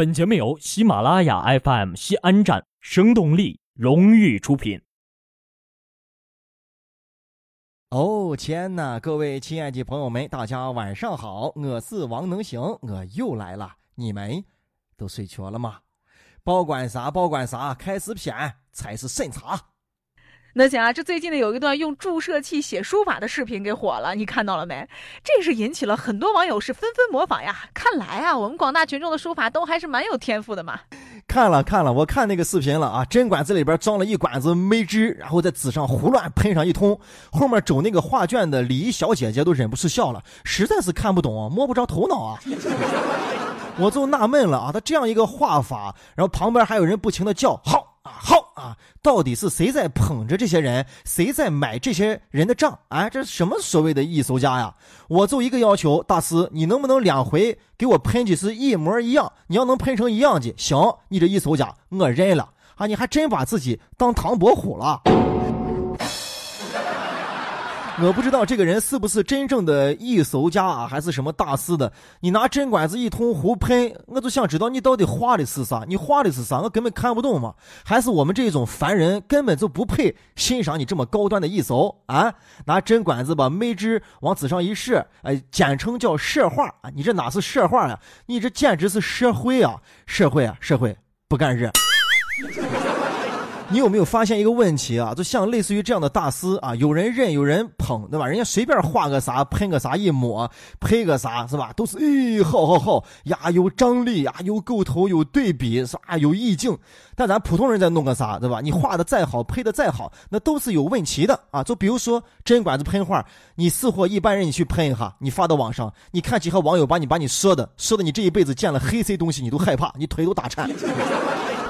本节目由喜马拉雅 FM 西安站生动力荣誉出品。哦天呐，各位亲爱的朋友们，大家晚上好，我是王能行，我又来了。你们都睡着了吗？保管啥？保管啥？开始片才是审查。那行啊，这最近呢有一段用注射器写书法的视频给火了，你看到了没？这是引起了很多网友是纷纷模仿呀。看来啊，我们广大群众的书法都还是蛮有天赋的嘛。看了看了，我看那个视频了啊，针管子里边装了一管子梅汁，然后在纸上胡乱喷上一通。后面走那个画卷的礼仪小姐姐都忍不住笑了，实在是看不懂，摸不着头脑啊。我就纳闷了啊，他这样一个画法，然后旁边还有人不停的叫好。啊好啊！到底是谁在捧着这些人？谁在买这些人的账？哎，这是什么所谓的艺术家呀？我就一个要求，大师，你能不能两回给我喷的是一模一样？你要能喷成一样的，行，你这艺术家我认了啊！你还真把自己当唐伯虎了。我不知道这个人是不是真正的艺术家啊，还是什么大师的？你拿针管子一通胡喷，我就想知道你到底画的是啥？你画的是啥？我根本看不懂嘛。还是我们这种凡人根本就不配欣赏你这么高端的艺术啊？拿针管子把梅汁往纸上一射，哎，简称叫射画啊！你这哪是射画呀？你这简直是社会啊！社会啊！社会不干热。你有没有发现一个问题啊？就像类似于这样的大师啊，有人认，有人捧，对吧？人家随便画个啥，喷个啥一抹，配个啥，是吧？都是哎，好好好呀，有张力呀，有构图，有对比，是吧？有意境。但咱普通人在弄个啥，对吧？你画的再好，配的再好，那都是有问题的啊。就比如说针管子喷画，你似乎一般人你去喷一下，你发到网上，你看几个网友把你把你说的说的，你这一辈子见了黑色东西你都害怕，你腿都打颤。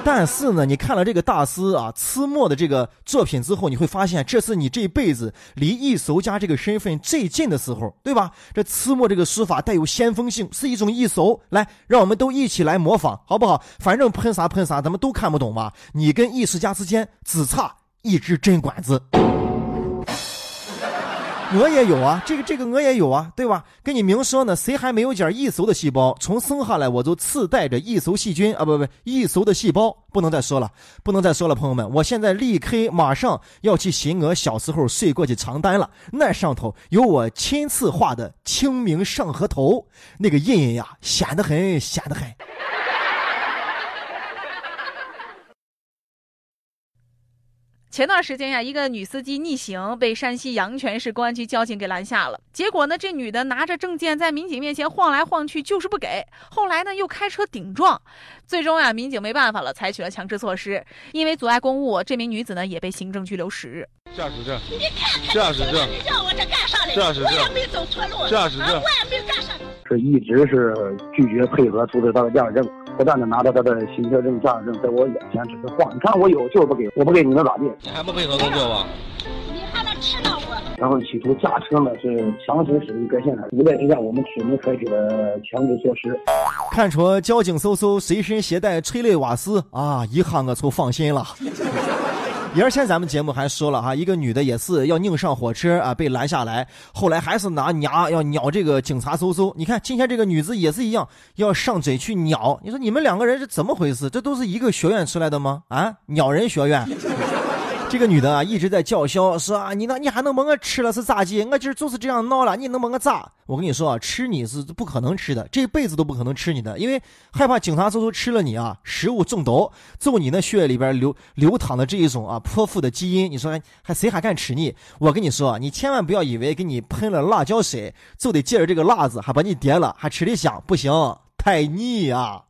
但是呢，你看了这个大师啊，慈墨的这个作品之后，你会发现，这是你这辈子离艺术家这个身份最近的时候，对吧？这慈墨这个书法带有先锋性，是一种艺术。来，让我们都一起来模仿，好不好？反正喷啥喷啥，咱们都看不懂嘛。你跟艺术家之间只差一支针管子。我也有啊，这个这个我也有啊，对吧？跟你明说呢，谁还没有点异俗的细胞？从生下来我就自带着异俗细菌啊，不不，异俗的细胞，不能再说了，不能再说了，朋友们，我现在立刻马上要去寻我小时候睡过的床单了，那上头有我亲自画的《清明上河图》，那个印印呀，显得很，显得很。前段时间呀，一个女司机逆行被山西阳泉市公安局交警给拦下了。结果呢，这女的拿着证件在民警面前晃来晃去，就是不给。后来呢，又开车顶撞，最终呀，民警没办法了，采取了强制措施。因为阻碍公务，这名女子呢也被行政拘留十日。驾驶证，你看看驾驶证，你叫我这干啥嘞？驾驶证，我也没走错路，驾驶证，我也没干啥。是一直是拒绝配合出示他的驾驶证，不断的拿着他的行车证、驾驶证在我眼前只是晃。你看我有就是不给，我不给你能咋地？你还不配合工作吧？你还能吃到我？然后企图驾车呢是强行驶入该线，无奈之下我们只能采取了强制措施。看出交警搜搜随身携带催泪瓦斯啊，一下我就放心了。原先咱们节目还说了哈，一个女的也是要硬上火车啊，被拦下来，后来还是拿牙要咬这个警察叔叔。你看今天这个女子也是一样，要上嘴去咬。你说你们两个人是怎么回事？这都是一个学院出来的吗？啊，咬人学院。这个女的啊，一直在叫嚣，说啊，你那你还能把我吃了是咋的？我今儿就是这样闹了，你能把我咋？我跟你说啊，吃你是不可能吃的，这辈子都不可能吃你的，因为害怕警察叔叔吃了你啊，食物中毒，就你那血液里边流流淌的这一种啊泼妇的基因，你说还谁还敢吃你？我跟你说，你千万不要以为给你喷了辣椒水就得借着这个辣子还把你点了，还吃的香，不行，太腻啊！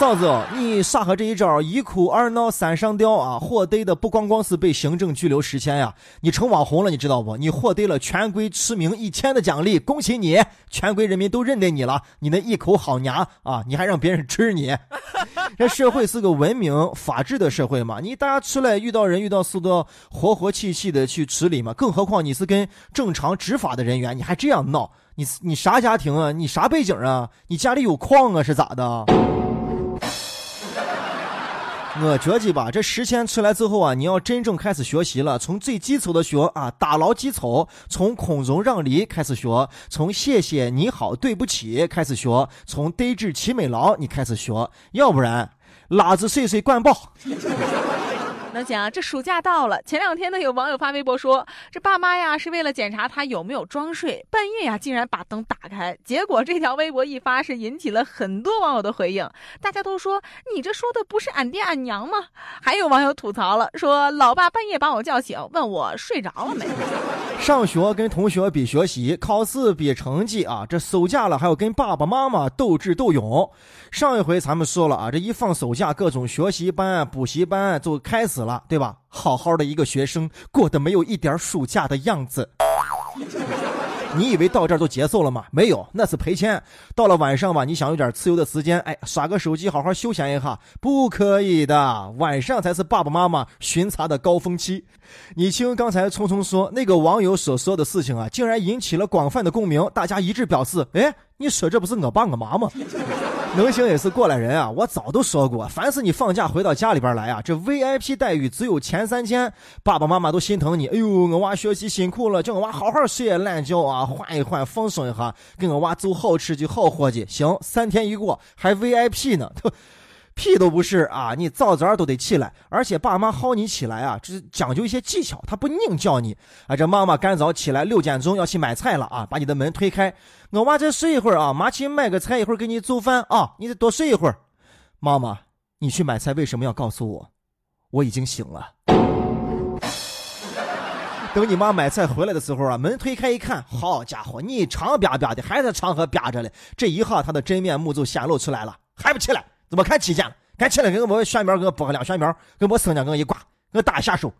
嫂子，你耍和这一招一哭二闹三上吊啊！获得的不光光是被行政拘留十天呀，你成网红了，你知道不？你获得了全国驰名一千的奖励，恭喜你！全国人民都认得你了，你那一口好娘啊！你还让别人吃你？这社会是个文明法治的社会嘛？你大家出来遇到人遇到事都要和和气气的去处理嘛？更何况你是跟正常执法的人员，你还这样闹？你你啥家庭啊？你啥背景啊？你家里有矿啊？是咋的？我觉得吧，这实践出来之后啊，你要真正开始学习了，从最基础的学啊，打牢基础，从孔融让梨开始学，从谢谢你好对不起开始学，从对峙齐美劳你开始学，要不然拉子碎碎灌爆。能讲，这暑假到了，前两天呢，有网友发微博说，这爸妈呀是为了检查他有没有装睡，半夜呀竟然把灯打开，结果这条微博一发，是引起了很多网友的回应，大家都说你这说的不是俺爹俺娘吗？还有网友吐槽了，说老爸半夜把我叫醒，问我睡着了没。上学跟同学比学习，考试比成绩啊，这暑假了还要跟爸爸妈妈斗智斗勇。上一回咱们说了啊，这一放暑假，各种学习班、补习班就开始死了，对吧？好好的一个学生，过得没有一点暑假的样子。你以为到这儿就结束了吗？没有，那是赔钱。到了晚上吧，你想有点自由的时间，哎，耍个手机，好好休闲一下，不可以的。晚上才是爸爸妈妈巡查的高峰期。你听刚才聪聪说那个网友所说的事情啊，竟然引起了广泛的共鸣，大家一致表示，哎，你说这不是我爸我妈吗？能行也是过来人啊！我早都说过，凡是你放假回到家里边来啊，这 VIP 待遇只有前三天，爸爸妈妈都心疼你。哎呦，我娃学习辛苦了，叫我娃好好睡懒觉啊，换一换，放松一下，给我娃做好吃的好伙计。行，三天一过，还 VIP 呢。屁都不是啊！你早早都得起来，而且爸妈薅你起来啊，这是讲究一些技巧，他不硬叫你啊。这妈妈赶早起来，六点钟要去买菜了啊，把你的门推开，我娃再睡一会儿啊，妈去买个菜，一会儿给你做饭啊，你得多睡一会儿。妈妈，你去买菜为什么要告诉我？我已经醒了。等你妈买菜回来的时候啊，门推开一看，好家伙，你长吧吧的，还在长河吧着嘞。这一下，他的真面目就显露出来了，还不起来？怎么看起见了？赶起来给我旋苗，给我剥个两宣苗，给我生姜，给我一挂，给我打一下手。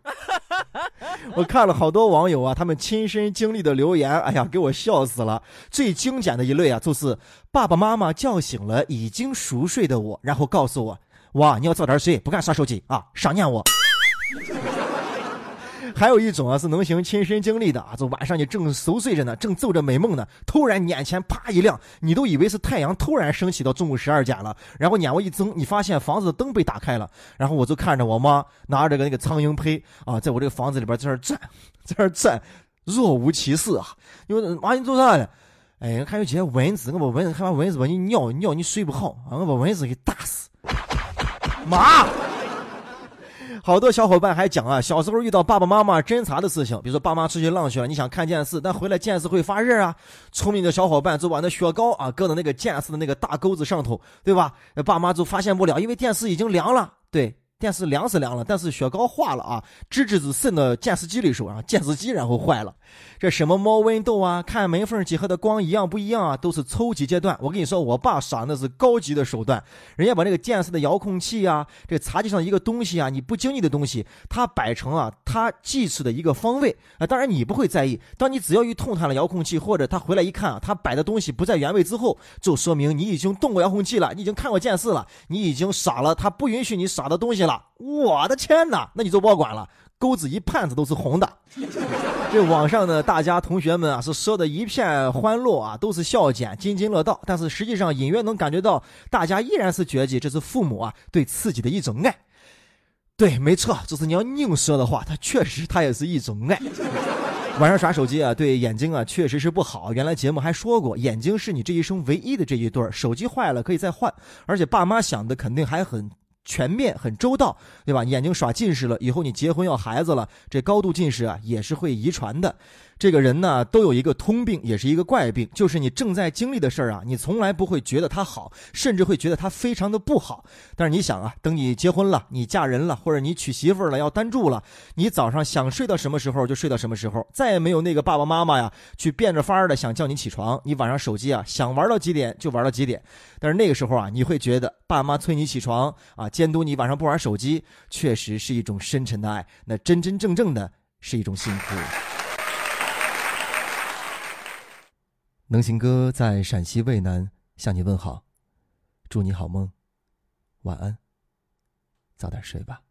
我看了好多网友啊，他们亲身经历的留言，哎呀，给我笑死了。最精简的一类啊，就是爸爸妈妈叫醒了已经熟睡的我，然后告诉我：哇，你要早点睡，不敢刷手机啊，少念我。还有一种啊，是能行亲身经历的啊，就晚上你正熟睡着呢，正做着美梦呢，突然眼前啪一亮，你都以为是太阳突然升起到中午十二点了，然后眼窝一睁，你发现房子的灯被打开了，然后我就看着我妈拿着个那个苍蝇拍啊，在我这个房子里边在那转，在那转，若无其事啊。因为妈你做啥呢？哎，看有几些蚊子，我把蚊子，害怕蚊子把你尿尿，你睡不好啊，我把蚊子给打死。妈。好多小伙伴还讲啊，小时候遇到爸爸妈妈侦查的事情，比如说爸妈出去浪去了，你想看电视，但回来电视会发热啊。聪明的小伙伴就把那雪糕啊搁到那个电视的那个大钩子上头，对吧？爸妈就发现不了，因为电视已经凉了。对。电视凉是凉了，但是雪糕化了啊，吱吱子渗到电视机里时候啊，电视机然后坏了。这什么猫温度啊，看门缝几何的光一样不一样啊，都是初级阶段。我跟你说，我爸耍那是高级的手段，人家把这个电视的遥控器啊，这茶几上一个东西啊，你不经意的东西，他摆成啊，他计时的一个方位啊。当然你不会在意，当你只要一痛探了遥控器，或者他回来一看啊，他摆的东西不在原位之后，就说明你已经动过遥控器了，你已经看过电视了，你已经耍了他不允许你耍的东西了。我的天哪，那你就别管了，钩子一盼子都是红的。这网上的大家同学们啊，是说的一片欢乐啊，都是笑点，津津乐道。但是实际上隐约能感觉到，大家依然是觉得这是父母啊对自己的一种爱。对，没错，就是你要硬说的话，它确实它也是一种爱。晚上耍手机啊，对眼睛啊确实是不好。原来节目还说过，眼睛是你这一生唯一的这一对儿，手机坏了可以再换。而且爸妈想的肯定还很。全面很周到，对吧？眼睛耍近视了，以后你结婚要孩子了，这高度近视啊也是会遗传的。这个人呢，都有一个通病，也是一个怪病，就是你正在经历的事儿啊，你从来不会觉得它好，甚至会觉得它非常的不好。但是你想啊，等你结婚了，你嫁人了，或者你娶媳妇了，要单住了，你早上想睡到什么时候就睡到什么时候，再也没有那个爸爸妈妈呀去变着法儿的想叫你起床。你晚上手机啊想玩到几点就玩到几点。但是那个时候啊，你会觉得爸妈催你起床啊，监督你晚上不玩手机，确实是一种深沉的爱，那真真正正的是一种幸福。能行哥在陕西渭南向你问好，祝你好梦，晚安，早点睡吧。